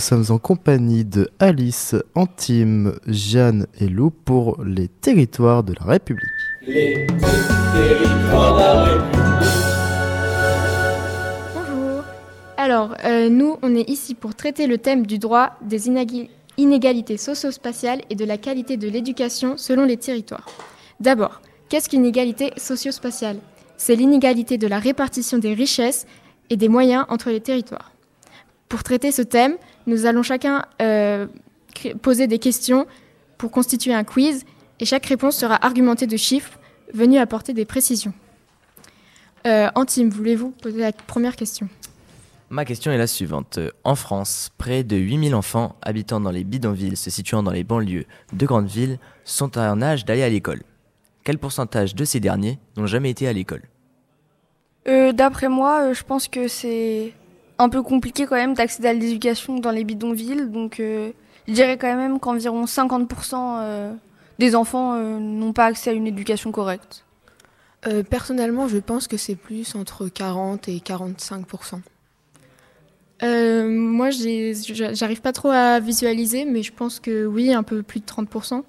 sommes en compagnie de Alice, Antime, Jeanne et Lou pour les territoires de la République. Les territoires de la République. Bonjour. Alors, euh, nous, on est ici pour traiter le thème du droit des inégalités socio-spatiales et de la qualité de l'éducation selon les territoires. D'abord, qu'est-ce qu'une égalité socio-spatiale? C'est l'inégalité de la répartition des richesses et des moyens entre les territoires. Pour traiter ce thème, nous allons chacun euh, poser des questions pour constituer un quiz et chaque réponse sera argumentée de chiffres venus apporter des précisions. Euh, Antime, voulez-vous poser la première question? Ma question est la suivante. En France, près de 8000 enfants habitant dans les bidonvilles se situant dans les banlieues de grandes villes sont en âge d'aller à l'école. Quel pourcentage de ces derniers n'ont jamais été à l'école? Euh, D'après moi, euh, je pense que c'est un peu compliqué quand même d'accéder à l'éducation dans les bidonvilles. Donc euh, je dirais quand même qu'environ 50% des enfants n'ont pas accès à une éducation correcte. personnellement, je pense que c'est plus entre 40 et 45%. moi, j'arrive pas trop à visualiser, mais je pense que oui, un peu plus de 30%.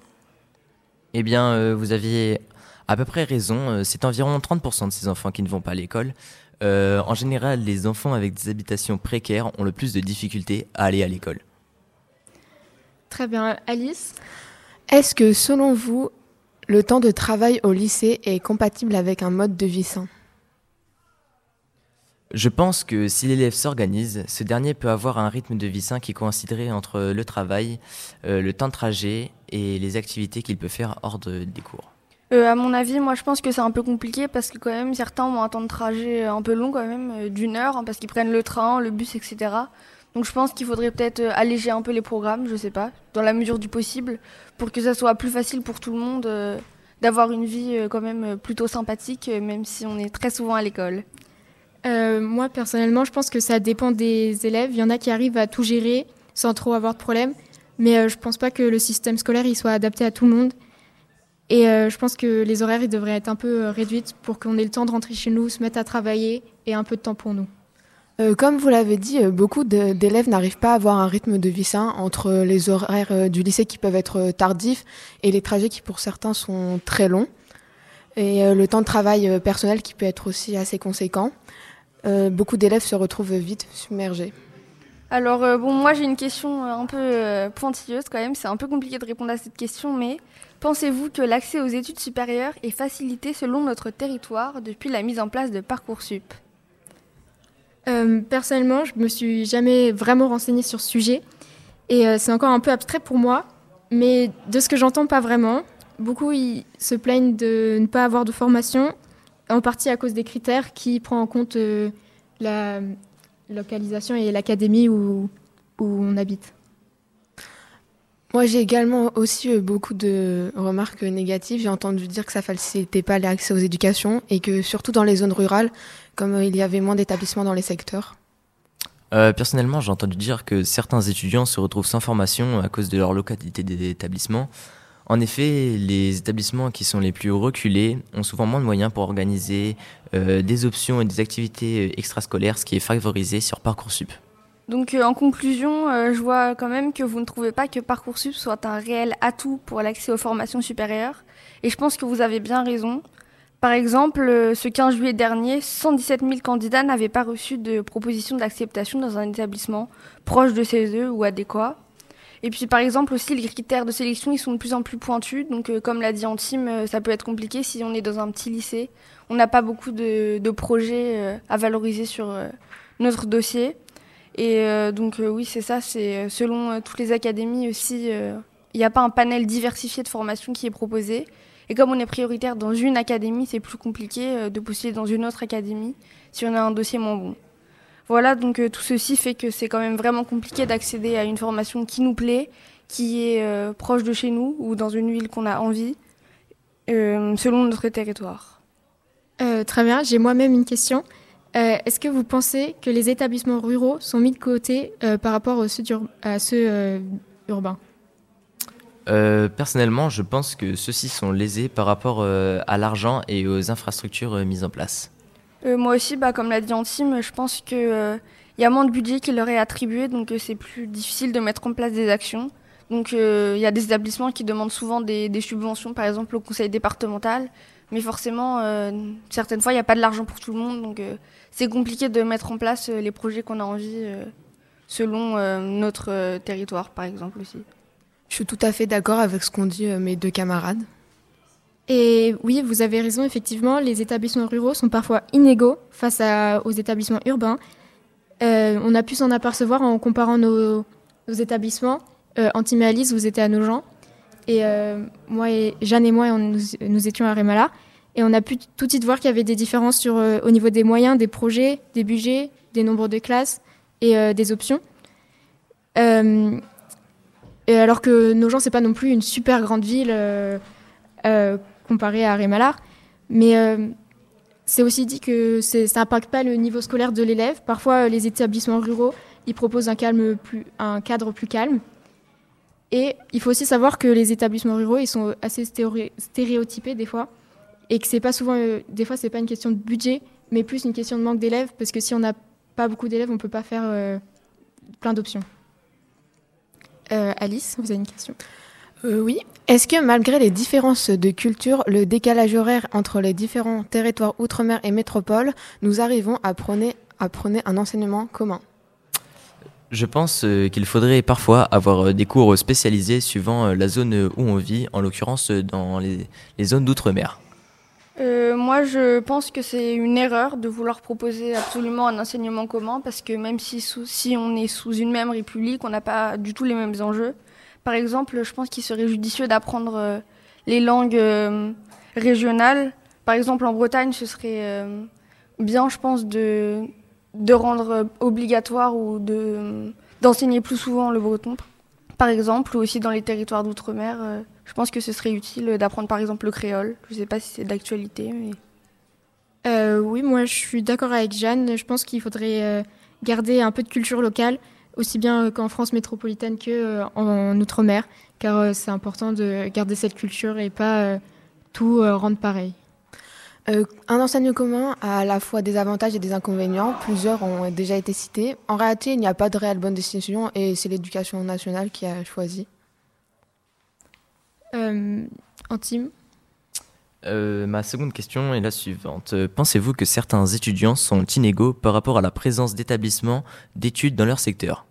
Eh bien, vous aviez à peu près raison. Euh, c'est environ 30% de ces enfants qui ne vont pas à l'école. Euh, en général, les enfants avec des habitations précaires ont le plus de difficultés à aller à l'école. Très bien. Alice? Est-ce que, selon vous, le temps de travail au lycée est compatible avec un mode de vie sain? Je pense que si l'élève s'organise, ce dernier peut avoir un rythme de vie sain qui coïnciderait entre le travail, euh, le temps de trajet et les activités qu'il peut faire hors des cours. Euh, à mon avis, moi je pense que c'est un peu compliqué parce que quand même certains ont un temps de trajet un peu long quand même, euh, d'une heure, hein, parce qu'ils prennent le train, le bus, etc. Donc je pense qu'il faudrait peut-être euh, alléger un peu les programmes, je sais pas, dans la mesure du possible, pour que ça soit plus facile pour tout le monde d'avoir une vie quand même plutôt sympathique, même si on est très souvent à l'école. moi personnellement, je pense que ça dépend des élèves. Il y en a qui arrivent à tout gérer sans trop avoir de problème, mais je pense pas que le système scolaire il soit adapté à tout le monde. Et euh, je pense que les horaires devraient être un peu euh, réduits pour qu'on ait le temps de rentrer chez nous, se mettre à travailler et un peu de temps pour nous. Euh, comme vous l'avez dit, beaucoup d'élèves n'arrivent pas à avoir un rythme de vie sain entre les horaires du lycée qui peuvent être tardifs et les trajets qui pour certains sont très longs. Et le temps de travail personnel qui peut être aussi assez conséquent. beaucoup d'élèves se retrouvent vite submergés. Alors bon, moi j'ai une question un peu pointilleuse quand même. C'est un peu compliqué de répondre à cette question, mais Pensez-vous que l'accès aux études supérieures est facilité selon notre territoire depuis la mise en place de Parcoursup? Euh, Personnellement, je me suis jamais vraiment renseignée sur ce sujet et euh, c'est encore un peu abstrait pour moi, mais de ce que j'entends, pas vraiment. Beaucoup se plaignent de ne pas avoir de formation, en partie à cause des critères qui prennent en compte euh, la localisation et l'académie où on habite. Moi, j'ai également aussi eu beaucoup de remarques négatives. J'ai entendu dire que ça facilitait pas l'accès aux éducations et que surtout dans les zones rurales, comme il y avait moins d'établissements dans les secteurs. Euh, personnellement, j'ai entendu dire que certains étudiants se retrouvent sans formation à cause de leur localité d'établissement. En effet, les établissements qui sont les plus reculés ont souvent moins de moyens pour organiser euh, des options et des activités extrascolaires, ce qui est favorisé sur Parcoursup. Donc euh, en conclusion, euh, je vois quand même que vous ne trouvez pas que Parcoursup soit un réel atout pour l'accès aux formations supérieures. Et je pense que vous avez bien raison. Par exemple, euh, ce 15 juillet dernier, 117 000 candidats n'avaient pas reçu de proposition d'acceptation dans un établissement proche de CESE ou adéquat. Et puis par exemple aussi les critères de sélection ils sont de plus en plus pointus. Donc comme l'a dit Antime, ça peut être compliqué si on est dans un petit lycée. On n'a pas beaucoup de, projets à valoriser sur notre dossier. Et euh, donc euh, oui, c'est ça, c'est euh, selon toutes les académies aussi, il n'y a pas un panel diversifié de formation qui est proposé. Et comme on est prioritaire dans une académie, c'est plus compliqué de postuler dans une autre académie si on a un dossier moins bon. Voilà, donc tout ceci fait que c'est quand même vraiment compliqué d'accéder à une formation qui nous plaît, qui est proche de chez nous ou dans une ville qu'on a envie, selon notre territoire. très bien, j'ai moi-même une question. Euh, est-ce que vous pensez que les établissements ruraux sont mis de côté euh, par rapport à ceux, à ceux euh, urbains? Personnellement, je pense que ceux-ci sont lésés par rapport à l'argent et aux infrastructures mises en place. Moi aussi, bah, comme l'a dit Antime, je pense que il y a moins de budget qui leur est attribué, donc c'est plus difficile de mettre en place des actions. Donc il y a des établissements qui demandent souvent des, des, subventions, par exemple au conseil départemental, mais forcément, certaines fois, il n'y a pas de l'argent pour tout le monde, donc c'est compliqué de mettre en place les projets qu'on a envie selon notre territoire, par exemple aussi. Je suis tout à fait d'accord avec ce qu'ont dit mes deux camarades. Et oui, vous avez raison, effectivement, les établissements ruraux sont parfois inégaux face aux établissements urbains. Euh, on a pu s'en apercevoir en comparant nos, établissements. Euh, Alice, vous étiez à Nogent. Et euh, moi et Jeanne et moi, nous, étions à Rémala. Et on a pu tout de suite voir qu'il y avait des différences sur, au niveau des moyens, des projets, des budgets, des nombres de classes et des options. et alors que Nogent, c'est pas non plus une super grande ville comparé à Rémalard. Mais euh, c'est aussi dit que ça n'impacte pas le niveau scolaire de l'élève. Parfois, les établissements ruraux, ils proposent un, calme plus, un cadre plus calme. Et il faut aussi savoir que les établissements ruraux, ils sont assez stéréotypés des fois. Et que c'est pas souvent, euh, des fois, c'est pas une question de budget, mais plus une question de manque d'élèves. Parce que si on n'a pas beaucoup d'élèves, on peut pas faire euh, plein d'options. Alice, vous avez une question? Oui. Est-ce que malgré les différences de culture, le décalage horaire entre les différents territoires outre-mer et métropole, nous arrivons à prôner, à prôner un enseignement commun? Je pense euh, qu'il faudrait parfois avoir euh, des cours spécialisés suivant euh, la zone où on vit, en l'occurrence dans les, zones d'outre-mer. moi, je pense que c'est une erreur de vouloir proposer absolument un enseignement commun parce que même si, si on est sous une même république, on n'a pas du tout les mêmes enjeux. Par exemple, je pense qu'il serait judicieux d'apprendre euh, les langues euh, régionales. Par exemple, en Bretagne, ce serait euh, bien, je pense, de, rendre obligatoire ou de, d'enseigner plus souvent le breton, par exemple, ou aussi dans les territoires d'outre-mer. je pense que ce serait utile d'apprendre, par exemple, le créole. Je ne sais pas si c'est d'actualité, mais... oui, moi je suis d'accord avec Jeanne. Je pense qu'il faudrait garder un peu de culture locale aussi bien euh, qu'en France métropolitaine que euh, en, Outre-mer, car euh, c'est important de garder cette culture et pas tout rendre pareil. un enseignement commun a à la fois des avantages et des inconvénients. Plusieurs ont déjà été cités. En réalité, il n'y a pas de réelle bonne décision et c'est l'éducation nationale qui a choisi. Euh, Antime ma seconde question est la suivante. Pensez-vous que certains étudiants sont inégaux par rapport à la présence d'établissements d'études dans leur secteur?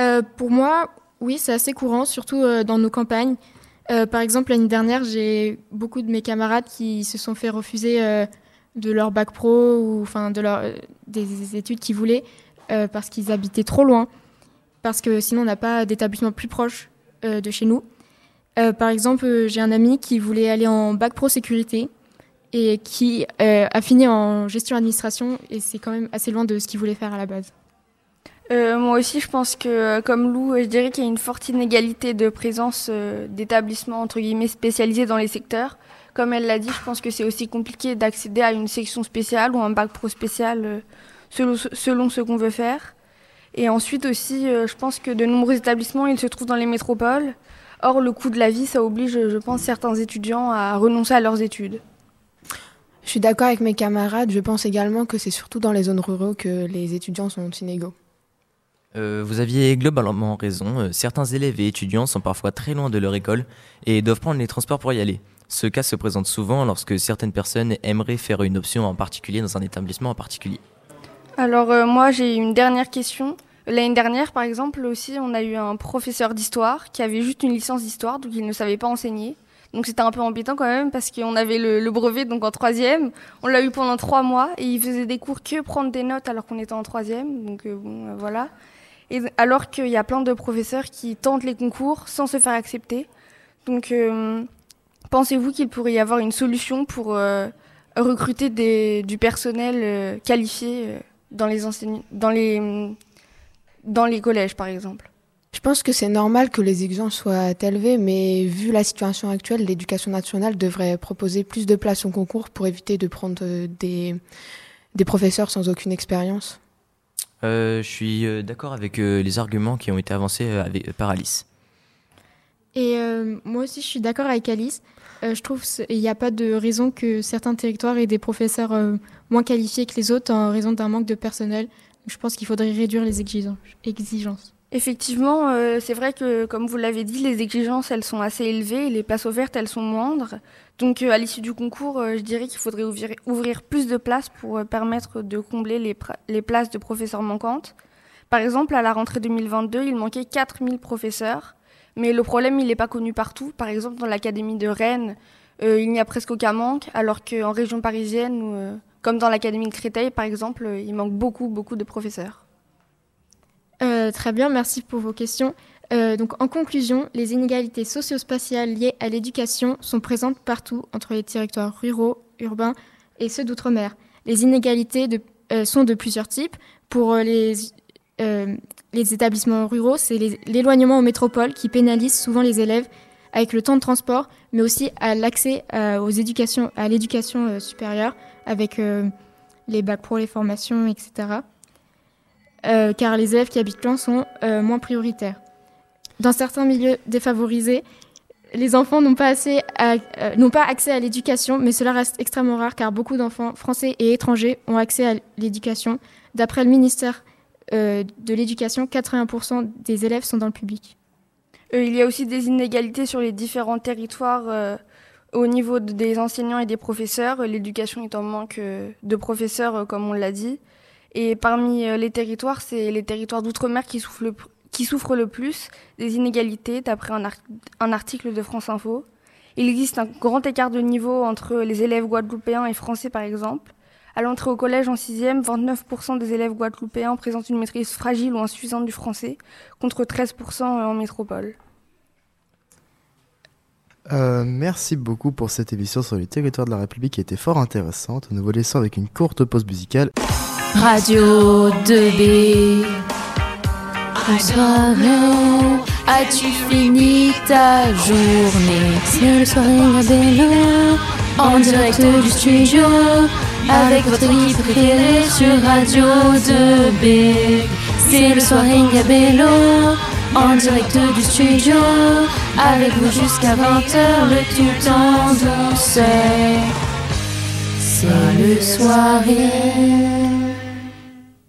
Euh, Pour moi, oui, c'est assez courant, surtout euh, dans nos campagnes. Euh, par exemple, l'année dernière, j'ai beaucoup de mes camarades qui se sont fait refuser de leur bac pro ou enfin de leur, des études qu'ils voulaient parce qu'ils habitaient trop loin, parce que sinon on n'a pas d'établissement plus proche de chez nous. Euh, par exemple, euh, j'ai un ami qui voulait aller en bac pro sécurité et qui euh, a fini en gestion administration et c'est quand même assez loin de ce qu'il voulait faire à la base. moi aussi, je pense que, comme Lou, je dirais qu'il y a une forte inégalité de présence d'établissements entre guillemets spécialisés dans les secteurs. Comme elle l'a dit, je pense que c'est aussi compliqué d'accéder à une section spéciale ou un bac pro spécial selon, selon ce qu'on veut faire. Et ensuite aussi, je pense que de nombreux établissements, ils se trouvent dans les métropoles. Or, le coût de la vie, ça oblige, je pense, certains étudiants à renoncer à leurs études. Je suis d'accord avec mes camarades. Je pense également que c'est surtout dans les zones rurales que les étudiants sont inégaux. Euh, vous aviez globalement raison. Euh, certains élèves et étudiants sont parfois très loin de leur école et doivent prendre les transports pour y aller. Ce cas se présente souvent lorsque certaines personnes aimeraient faire une option en particulier dans un établissement en particulier. Alors euh, moi j'ai une dernière question. L'année dernière, par exemple, aussi, on a eu un professeur d'histoire qui avait juste une licence d'histoire, donc il ne savait pas enseigner. Donc c'était un peu embêtant quand même parce qu'on avait le, brevet donc en troisième. On l'a eu pendant trois mois et il faisait des cours que prendre des notes alors qu'on était en troisième. Donc euh, bon, euh, voilà. Et alors qu'il y a plein de professeurs qui tentent les concours sans se faire accepter. Donc euh, pensez-vous qu'il pourrait y avoir une solution pour recruter du personnel qualifié dans les dans les dans les collèges, par exemple Je pense que c'est normal que les exigences soient élevées, mais vu la situation actuelle, l'éducation nationale devrait proposer plus de places au concours pour éviter de prendre euh, des, des professeurs sans aucune expérience. Euh, je suis euh, d'accord avec les arguments qui ont été avancés avec, par Alice. Et moi aussi, je suis d'accord avec Alice. je trouve qu'il n'y a pas de raison que certains territoires aient des professeurs moins qualifiés que les autres en raison d'un manque de personnel je pense qu'il faudrait réduire les exigences. Effectivement, euh, c'est vrai que, comme vous l'avez dit, les exigences, elles sont assez élevées et les places ouvertes, elles sont moindres. Donc, euh, à l'issue du concours, euh, je dirais qu'il faudrait ouvrir, plus de places pour permettre de combler les, les, places de professeurs manquantes. Par exemple, à la rentrée 2022, il manquait 4000 professeurs. Mais le problème, il n'est pas connu partout. Par exemple, dans l'académie de Rennes, il n'y a presque aucun manque, alors qu'en région parisienne, comme dans l'académie de Créteil, par exemple, il manque beaucoup, beaucoup de professeurs. Euh, très bien, merci pour vos questions. Euh, donc, en conclusion, les inégalités socio-spatiales liées à l'éducation sont présentes partout entre les territoires ruraux, urbains et ceux d'outre-mer. Les inégalités euh, sont de plusieurs types. Pour les, les établissements ruraux, c'est l'éloignement aux métropoles qui pénalise souvent les élèves avec le temps de transport, mais aussi à l'accès aux éducations, à l'éducation supérieure avec les bacs pro, les formations, etc. Euh, car les élèves qui habitent loin sont euh, moins prioritaires. Dans certains milieux défavorisés, les enfants n'ont pas, euh, pas accès à l'éducation, mais cela reste extrêmement rare car beaucoup d'enfants français et étrangers ont accès à l'éducation. D'après le ministère de l'Éducation, 80% des élèves sont dans le public. Il y a aussi des inégalités sur les différents territoires au niveau des enseignants et des professeurs. L'éducation est en manque de professeurs, comme on l'a dit. Et parmi euh, les territoires, c'est les territoires d'outre-mer qui souffrent, le, qui souffrent le plus des inégalités, d'après un, article de France Info. Il existe un grand écart de niveau entre les élèves guadeloupéens et français, par exemple. À l'entrée au collège en 6e, 29% des élèves guadeloupéens présentent une maîtrise fragile ou insuffisante du français, contre 13% en métropole. Euh, merci beaucoup pour cette émission sur les territoires de la République qui était fort intéressante. Nous vous laissons avec une courte pause musicale. Radio 2B. Bonsoir, as-tu fini ta journée? C'est le soirée à en direct du studio, avec votre équipe préférée sur Radio 2B. C'est le soirée à en direct du studio, avec vous jusqu'à 20h, le tout en douceur. C'est le soirée.